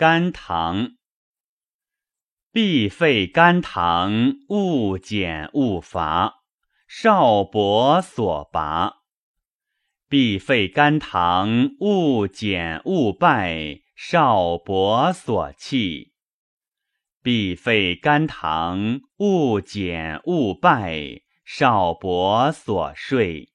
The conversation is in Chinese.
甘棠。必废甘棠，勿减勿伐，少伯所拔。必废甘棠，勿减勿败，少伯所弃。必废甘棠，勿减勿败，少伯所睡。